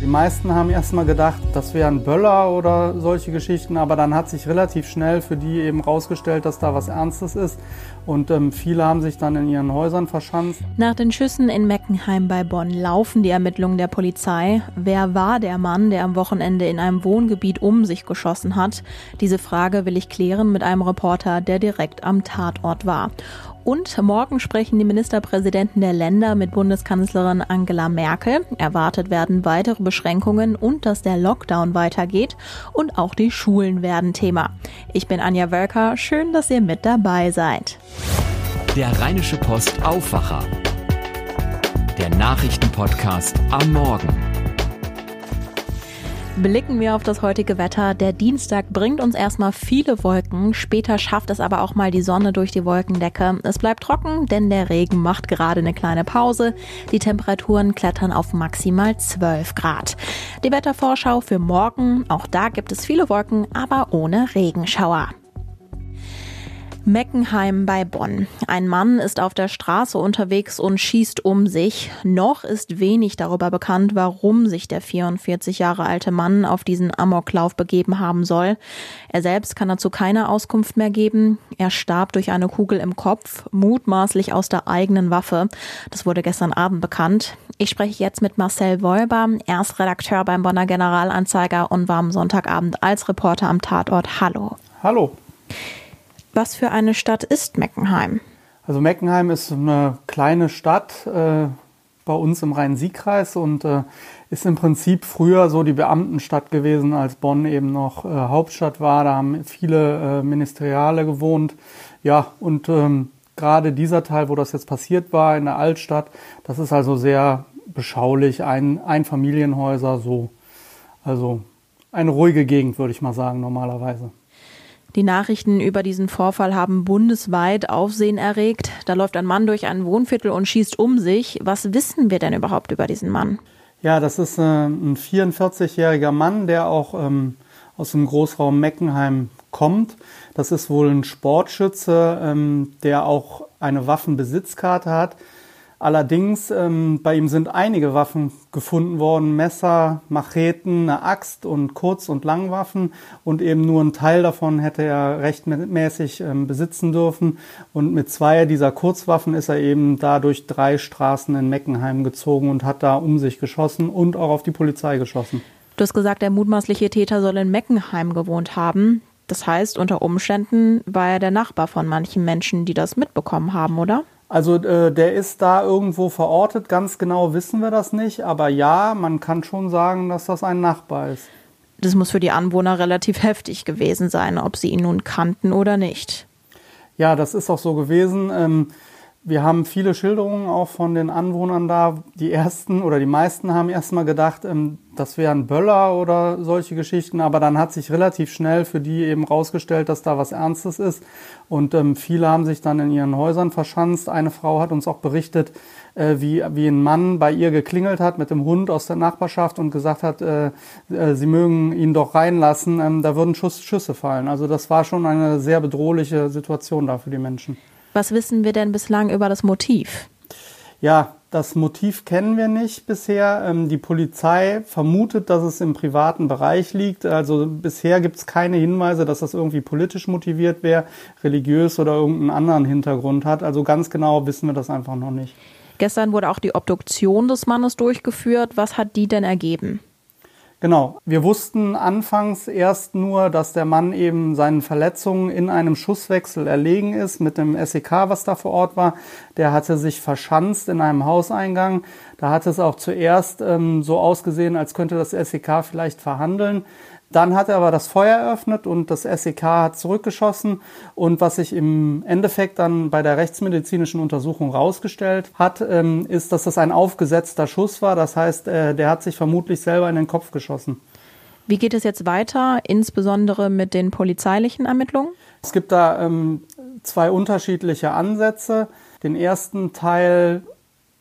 Die meisten haben erstmal gedacht, das wären Böller oder solche Geschichten, aber dann hat sich relativ schnell für die eben rausgestellt, dass da was Ernstes ist. Und ähm, viele haben sich dann in ihren Häusern verschanzt. Nach den Schüssen in Meckenheim bei Bonn laufen die Ermittlungen der Polizei. Wer war der Mann, der am Wochenende in einem Wohngebiet um sich geschossen hat? Diese Frage will ich klären mit einem Reporter, der direkt am Tatort war. Und morgen sprechen die Ministerpräsidenten der Länder mit Bundeskanzlerin Angela Merkel. Erwartet werden weitere Beschränkungen und dass der Lockdown weitergeht. Und auch die Schulen werden Thema. Ich bin Anja Wölker. Schön, dass ihr mit dabei seid. Der Rheinische Post Aufwacher. Der Nachrichtenpodcast am Morgen. Blicken wir auf das heutige Wetter. Der Dienstag bringt uns erstmal viele Wolken. Später schafft es aber auch mal die Sonne durch die Wolkendecke. Es bleibt trocken, denn der Regen macht gerade eine kleine Pause. Die Temperaturen klettern auf maximal 12 Grad. Die Wettervorschau für morgen. Auch da gibt es viele Wolken, aber ohne Regenschauer. Meckenheim bei Bonn. Ein Mann ist auf der Straße unterwegs und schießt um sich. Noch ist wenig darüber bekannt, warum sich der 44 Jahre alte Mann auf diesen Amoklauf begeben haben soll. Er selbst kann dazu keine Auskunft mehr geben. Er starb durch eine Kugel im Kopf, mutmaßlich aus der eigenen Waffe. Das wurde gestern Abend bekannt. Ich spreche jetzt mit Marcel Wolber. Er ist Redakteur beim Bonner Generalanzeiger und war am Sonntagabend als Reporter am Tatort. Hallo. Hallo. Was für eine Stadt ist Meckenheim? Also Meckenheim ist eine kleine Stadt äh, bei uns im Rhein-Sieg-Kreis und äh, ist im Prinzip früher so die Beamtenstadt gewesen, als Bonn eben noch äh, Hauptstadt war. Da haben viele äh, Ministeriale gewohnt. Ja, und ähm, gerade dieser Teil, wo das jetzt passiert war, in der Altstadt, das ist also sehr beschaulich, ein, Einfamilienhäuser, so. Also eine ruhige Gegend, würde ich mal sagen, normalerweise. Die Nachrichten über diesen Vorfall haben bundesweit Aufsehen erregt. Da läuft ein Mann durch ein Wohnviertel und schießt um sich. Was wissen wir denn überhaupt über diesen Mann? Ja, das ist äh, ein 44-jähriger Mann, der auch ähm, aus dem Großraum Meckenheim kommt. Das ist wohl ein Sportschütze, ähm, der auch eine Waffenbesitzkarte hat. Allerdings, ähm, bei ihm sind einige Waffen gefunden worden, Messer, Macheten, eine Axt und Kurz- und Langwaffen und eben nur ein Teil davon hätte er rechtmäßig ähm, besitzen dürfen und mit zwei dieser Kurzwaffen ist er eben da durch drei Straßen in Meckenheim gezogen und hat da um sich geschossen und auch auf die Polizei geschossen. Du hast gesagt, der mutmaßliche Täter soll in Meckenheim gewohnt haben. Das heißt, unter Umständen war er der Nachbar von manchen Menschen, die das mitbekommen haben, oder? Also äh, der ist da irgendwo verortet, ganz genau wissen wir das nicht, aber ja, man kann schon sagen, dass das ein Nachbar ist. Das muss für die Anwohner relativ heftig gewesen sein, ob sie ihn nun kannten oder nicht. Ja, das ist auch so gewesen. Ähm, wir haben viele Schilderungen auch von den Anwohnern da. Die ersten oder die meisten haben erstmal gedacht, ähm, das wären Böller oder solche Geschichten, aber dann hat sich relativ schnell für die eben rausgestellt, dass da was Ernstes ist. Und ähm, viele haben sich dann in ihren Häusern verschanzt. Eine Frau hat uns auch berichtet, äh, wie, wie ein Mann bei ihr geklingelt hat mit dem Hund aus der Nachbarschaft und gesagt hat, äh, äh, sie mögen ihn doch reinlassen, ähm, da würden Schuss, Schüsse fallen. Also das war schon eine sehr bedrohliche Situation da für die Menschen. Was wissen wir denn bislang über das Motiv? Ja, das Motiv kennen wir nicht bisher. Ähm, die Polizei vermutet, dass es im privaten Bereich liegt. Also bisher gibt es keine Hinweise, dass das irgendwie politisch motiviert wäre, religiös oder irgendeinen anderen Hintergrund hat. Also ganz genau wissen wir das einfach noch nicht. Gestern wurde auch die Obduktion des Mannes durchgeführt. Was hat die denn ergeben? Genau. Wir wussten anfangs erst nur, dass der Mann eben seinen Verletzungen in einem Schusswechsel erlegen ist mit dem SEK, was da vor Ort war. Der hatte sich verschanzt in einem Hauseingang. Da hat es auch zuerst ähm, so ausgesehen, als könnte das SEK vielleicht verhandeln. Dann hat er aber das Feuer eröffnet und das SEK hat zurückgeschossen. Und was sich im Endeffekt dann bei der rechtsmedizinischen Untersuchung rausgestellt hat, ähm, ist, dass das ein aufgesetzter Schuss war. Das heißt, äh, der hat sich vermutlich selber in den Kopf geschossen. Wie geht es jetzt weiter, insbesondere mit den polizeilichen Ermittlungen? Es gibt da ähm, zwei unterschiedliche Ansätze. Den ersten Teil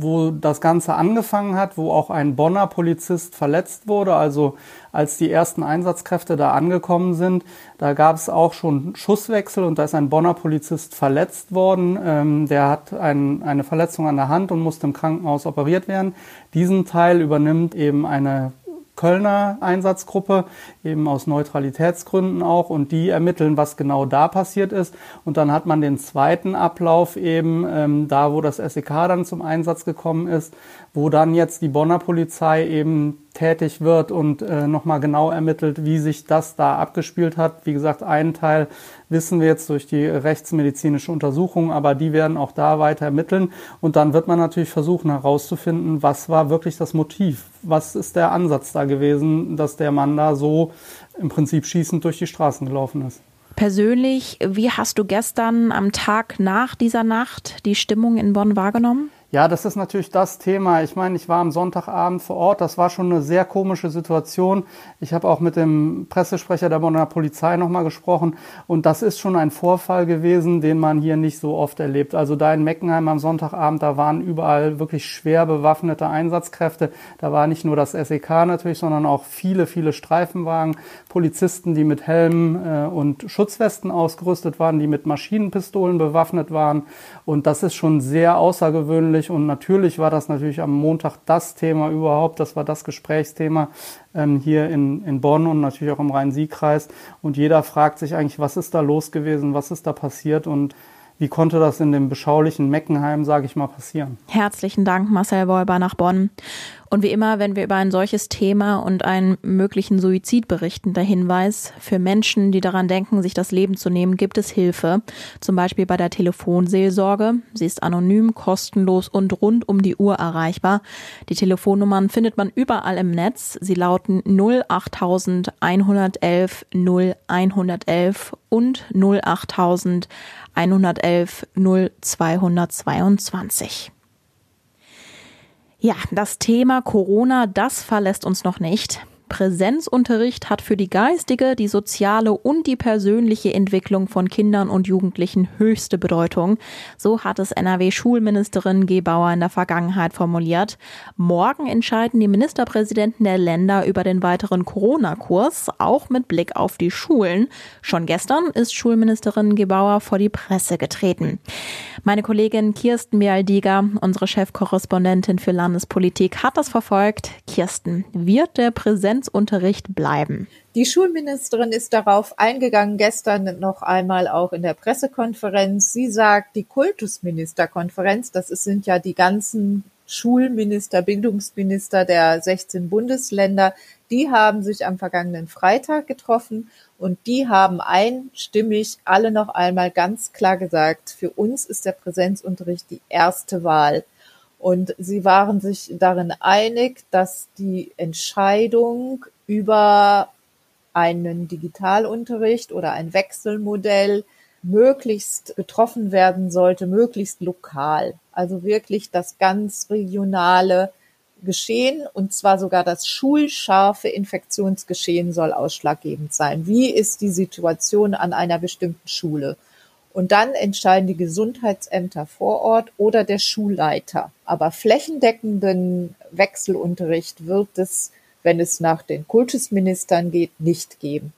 wo das Ganze angefangen hat, wo auch ein Bonner Polizist verletzt wurde. Also als die ersten Einsatzkräfte da angekommen sind, da gab es auch schon Schusswechsel und da ist ein Bonner Polizist verletzt worden. Ähm, der hat ein, eine Verletzung an der Hand und musste im Krankenhaus operiert werden. Diesen Teil übernimmt eben eine Kölner Einsatzgruppe, eben aus Neutralitätsgründen auch, und die ermitteln, was genau da passiert ist. Und dann hat man den zweiten Ablauf eben ähm, da, wo das SEK dann zum Einsatz gekommen ist, wo dann jetzt die Bonner Polizei eben tätig wird und äh, nochmal genau ermittelt, wie sich das da abgespielt hat. Wie gesagt, einen Teil wissen wir jetzt durch die rechtsmedizinische Untersuchung, aber die werden auch da weiter ermitteln. Und dann wird man natürlich versuchen herauszufinden, was war wirklich das Motiv? Was ist der Ansatz da gewesen, dass der Mann da so im Prinzip schießend durch die Straßen gelaufen ist? Persönlich, wie hast du gestern am Tag nach dieser Nacht die Stimmung in Bonn wahrgenommen? Ja, das ist natürlich das Thema. Ich meine, ich war am Sonntagabend vor Ort. Das war schon eine sehr komische Situation. Ich habe auch mit dem Pressesprecher der Bonner Polizei nochmal gesprochen. Und das ist schon ein Vorfall gewesen, den man hier nicht so oft erlebt. Also da in Meckenheim am Sonntagabend, da waren überall wirklich schwer bewaffnete Einsatzkräfte. Da war nicht nur das SEK natürlich, sondern auch viele, viele Streifenwagen, Polizisten, die mit Helmen äh, und Schutzwesten ausgerüstet waren, die mit Maschinenpistolen bewaffnet waren. Und das ist schon sehr außergewöhnlich. Und natürlich war das natürlich am Montag das Thema überhaupt. Das war das Gesprächsthema ähm, hier in, in Bonn und natürlich auch im Rhein-Sieg-Kreis. Und jeder fragt sich eigentlich, was ist da los gewesen? Was ist da passiert? Und wie konnte das in dem beschaulichen Meckenheim, sage ich mal, passieren? Herzlichen Dank, Marcel Wolber nach Bonn. Und wie immer, wenn wir über ein solches Thema und einen möglichen Suizid berichten, der Hinweis, für Menschen, die daran denken, sich das Leben zu nehmen, gibt es Hilfe. Zum Beispiel bei der Telefonseelsorge. Sie ist anonym, kostenlos und rund um die Uhr erreichbar. Die Telefonnummern findet man überall im Netz. Sie lauten 08111 0111 und 08000 111 0222. Ja, das Thema Corona, das verlässt uns noch nicht. Präsenzunterricht hat für die geistige, die soziale und die persönliche Entwicklung von Kindern und Jugendlichen höchste Bedeutung. So hat es NRW-Schulministerin Gebauer in der Vergangenheit formuliert. Morgen entscheiden die Ministerpräsidenten der Länder über den weiteren Corona-Kurs, auch mit Blick auf die Schulen. Schon gestern ist Schulministerin Gebauer vor die Presse getreten. Meine Kollegin Kirsten Bialdiger, unsere Chefkorrespondentin für Landespolitik, hat das verfolgt. Kirsten, wird der Präsenzunterricht bleiben? Die Schulministerin ist darauf eingegangen, gestern noch einmal auch in der Pressekonferenz. Sie sagt, die Kultusministerkonferenz, das sind ja die ganzen Schulminister, Bildungsminister der 16 Bundesländer, die haben sich am vergangenen Freitag getroffen und die haben einstimmig alle noch einmal ganz klar gesagt, für uns ist der Präsenzunterricht die erste Wahl. Und sie waren sich darin einig, dass die Entscheidung über einen Digitalunterricht oder ein Wechselmodell möglichst getroffen werden sollte, möglichst lokal. Also wirklich das ganz regionale Geschehen, und zwar sogar das schulscharfe Infektionsgeschehen soll ausschlaggebend sein. Wie ist die Situation an einer bestimmten Schule? Und dann entscheiden die Gesundheitsämter vor Ort oder der Schulleiter. Aber flächendeckenden Wechselunterricht wird es, wenn es nach den Kultusministern geht, nicht geben.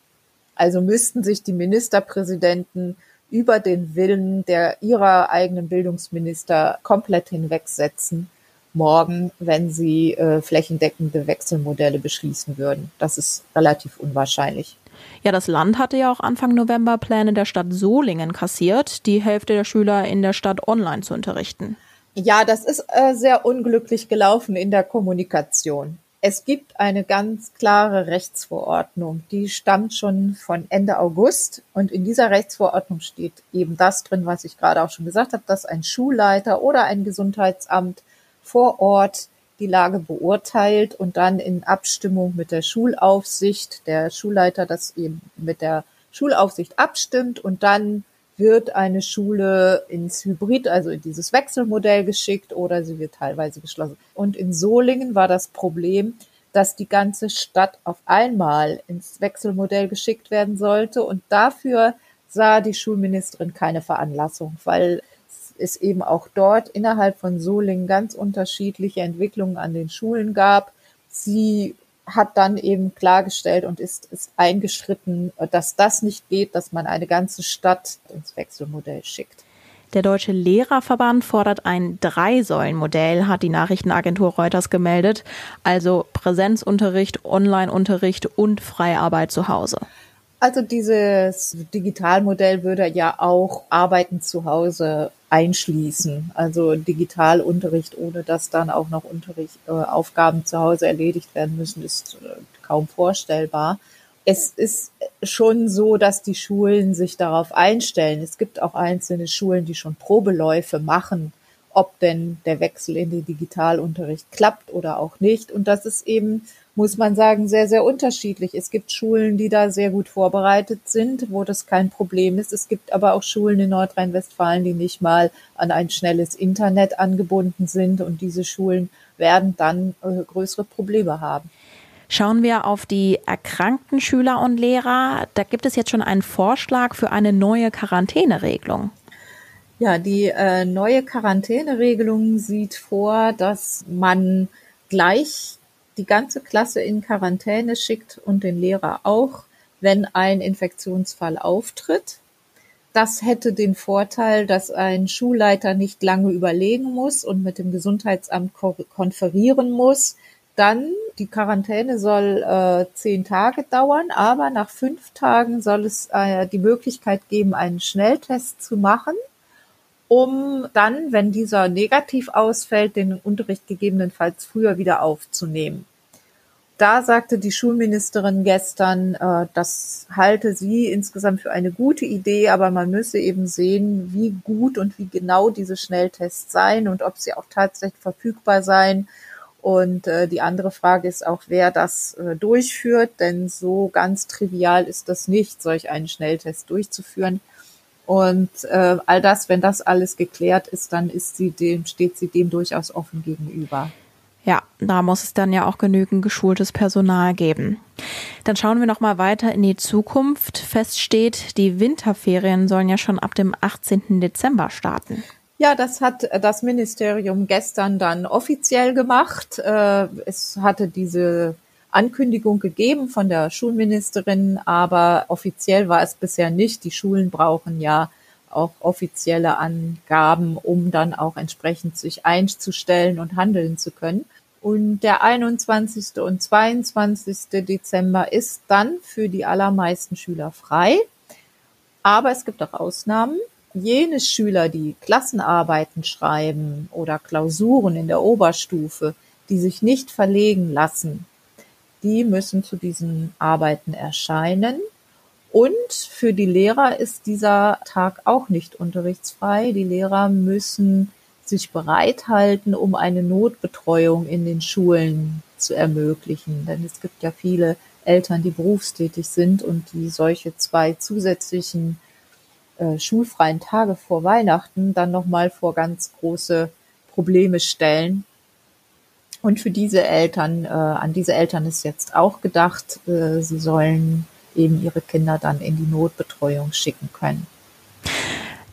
Also müssten sich die Ministerpräsidenten über den Willen der ihrer eigenen Bildungsminister komplett hinwegsetzen morgen, wenn sie äh, flächendeckende Wechselmodelle beschließen würden. Das ist relativ unwahrscheinlich. Ja, das Land hatte ja auch Anfang November Pläne der Stadt Solingen kassiert, die Hälfte der Schüler in der Stadt online zu unterrichten. Ja, das ist äh, sehr unglücklich gelaufen in der Kommunikation. Es gibt eine ganz klare Rechtsverordnung, die stammt schon von Ende August und in dieser Rechtsverordnung steht eben das drin, was ich gerade auch schon gesagt habe, dass ein Schulleiter oder ein Gesundheitsamt vor Ort die Lage beurteilt und dann in Abstimmung mit der Schulaufsicht, der Schulleiter das eben mit der Schulaufsicht abstimmt und dann wird eine Schule ins Hybrid, also in dieses Wechselmodell geschickt oder sie wird teilweise geschlossen. Und in Solingen war das Problem, dass die ganze Stadt auf einmal ins Wechselmodell geschickt werden sollte und dafür sah die Schulministerin keine Veranlassung, weil es eben auch dort innerhalb von Solingen ganz unterschiedliche Entwicklungen an den Schulen gab. Sie hat dann eben klargestellt und ist, ist eingeschritten, dass das nicht geht, dass man eine ganze Stadt ins Wechselmodell schickt. Der Deutsche Lehrerverband fordert ein Drei-Säulen-Modell, hat die Nachrichtenagentur Reuters gemeldet, also Präsenzunterricht, Online-Unterricht und Freiarbeit zu Hause. Also dieses Digitalmodell würde ja auch Arbeiten zu Hause einschließen. Also Digitalunterricht, ohne dass dann auch noch Unterricht, äh, Aufgaben zu Hause erledigt werden müssen, ist äh, kaum vorstellbar es ist schon so, dass die Schulen sich darauf einstellen. Es gibt auch einzelne Schulen, die schon Probeläufe machen, ob denn der Wechsel in den Digitalunterricht klappt oder auch nicht. Und das ist eben, muss man sagen, sehr, sehr unterschiedlich. Es gibt Schulen, die da sehr gut vorbereitet sind, wo das kein Problem ist. Es gibt aber auch Schulen in Nordrhein-Westfalen, die nicht mal an ein schnelles Internet angebunden sind. Und diese Schulen werden dann äh, größere Probleme haben. Schauen wir auf die erkrankten Schüler und Lehrer. Da gibt es jetzt schon einen Vorschlag für eine neue Quarantäneregelung. Ja, die äh, neue Quarantäneregelung sieht vor, dass man gleich die ganze Klasse in Quarantäne schickt und den Lehrer auch, wenn ein Infektionsfall auftritt. Das hätte den Vorteil, dass ein Schulleiter nicht lange überlegen muss und mit dem Gesundheitsamt konferieren muss, dann, die Quarantäne soll äh, zehn Tage dauern, aber nach fünf Tagen soll es äh, die Möglichkeit geben, einen Schnelltest zu machen, um dann, wenn dieser negativ ausfällt, den Unterricht gegebenenfalls früher wieder aufzunehmen. Da sagte die Schulministerin gestern, äh, das halte sie insgesamt für eine gute Idee, aber man müsse eben sehen, wie gut und wie genau diese Schnelltests seien und ob sie auch tatsächlich verfügbar seien und äh, die andere Frage ist auch, wer das äh, durchführt, denn so ganz trivial ist das nicht, solch einen Schnelltest durchzuführen. Und äh, all das, wenn das alles geklärt ist, dann ist sie dem, steht sie dem durchaus offen gegenüber. Ja, da muss es dann ja auch genügend geschultes Personal geben. Dann schauen wir noch mal weiter in die Zukunft. Fest steht, die Winterferien sollen ja schon ab dem 18. Dezember starten. Ja, das hat das Ministerium gestern dann offiziell gemacht. Äh, es hatte diese Ankündigung gegeben von der Schulministerin, aber offiziell war es bisher nicht. Die Schulen brauchen ja auch offizielle Angaben, um dann auch entsprechend sich einzustellen und handeln zu können. Und der 21. und 22. Dezember ist dann für die allermeisten Schüler frei. Aber es gibt auch Ausnahmen jene Schüler, die Klassenarbeiten schreiben oder Klausuren in der Oberstufe, die sich nicht verlegen lassen, die müssen zu diesen Arbeiten erscheinen. Und für die Lehrer ist dieser Tag auch nicht unterrichtsfrei. Die Lehrer müssen sich bereithalten, um eine Notbetreuung in den Schulen zu ermöglichen. Denn es gibt ja viele Eltern, die berufstätig sind und die solche zwei zusätzlichen äh, schulfreien Tage vor Weihnachten dann nochmal vor ganz große Probleme stellen. Und für diese Eltern, äh, an diese Eltern ist jetzt auch gedacht, äh, sie sollen eben ihre Kinder dann in die Notbetreuung schicken können.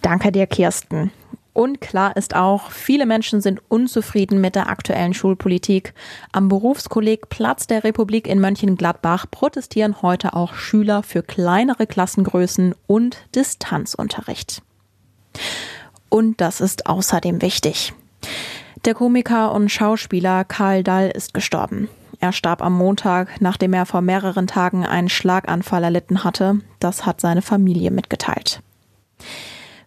Danke dir, Kirsten. Und klar ist auch, viele Menschen sind unzufrieden mit der aktuellen Schulpolitik. Am Berufskolleg Platz der Republik in Mönchengladbach protestieren heute auch Schüler für kleinere Klassengrößen und Distanzunterricht. Und das ist außerdem wichtig. Der Komiker und Schauspieler Karl Dall ist gestorben. Er starb am Montag, nachdem er vor mehreren Tagen einen Schlaganfall erlitten hatte. Das hat seine Familie mitgeteilt.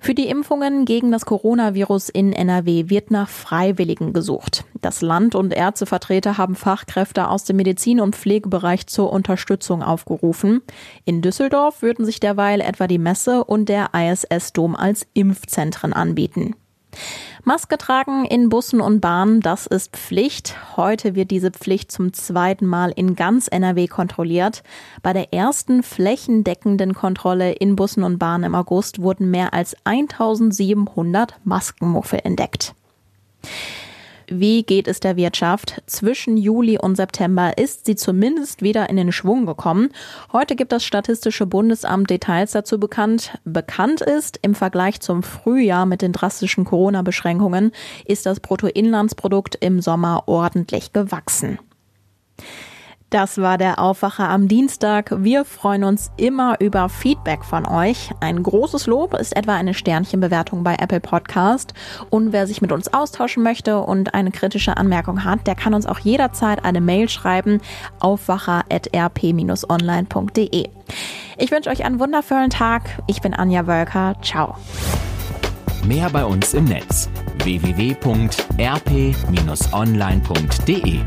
Für die Impfungen gegen das Coronavirus in NRW wird nach Freiwilligen gesucht. Das Land und Ärztevertreter haben Fachkräfte aus dem Medizin- und Pflegebereich zur Unterstützung aufgerufen. In Düsseldorf würden sich derweil etwa die Messe und der ISS-Dom als Impfzentren anbieten. Maske tragen in Bussen und Bahnen, das ist Pflicht. Heute wird diese Pflicht zum zweiten Mal in ganz NRW kontrolliert. Bei der ersten flächendeckenden Kontrolle in Bussen und Bahnen im August wurden mehr als 1700 Maskenmuffel entdeckt. Wie geht es der Wirtschaft? Zwischen Juli und September ist sie zumindest wieder in den Schwung gekommen. Heute gibt das Statistische Bundesamt Details dazu bekannt. Bekannt ist, im Vergleich zum Frühjahr mit den drastischen Corona-Beschränkungen ist das Bruttoinlandsprodukt im Sommer ordentlich gewachsen. Das war der Aufwacher am Dienstag. Wir freuen uns immer über Feedback von euch. Ein großes Lob ist etwa eine Sternchenbewertung bei Apple Podcast. Und wer sich mit uns austauschen möchte und eine kritische Anmerkung hat, der kann uns auch jederzeit eine Mail schreiben. Aufwacher.rp-online.de. Ich wünsche euch einen wundervollen Tag. Ich bin Anja Wölker. Ciao. Mehr bei uns im Netz www.rp-online.de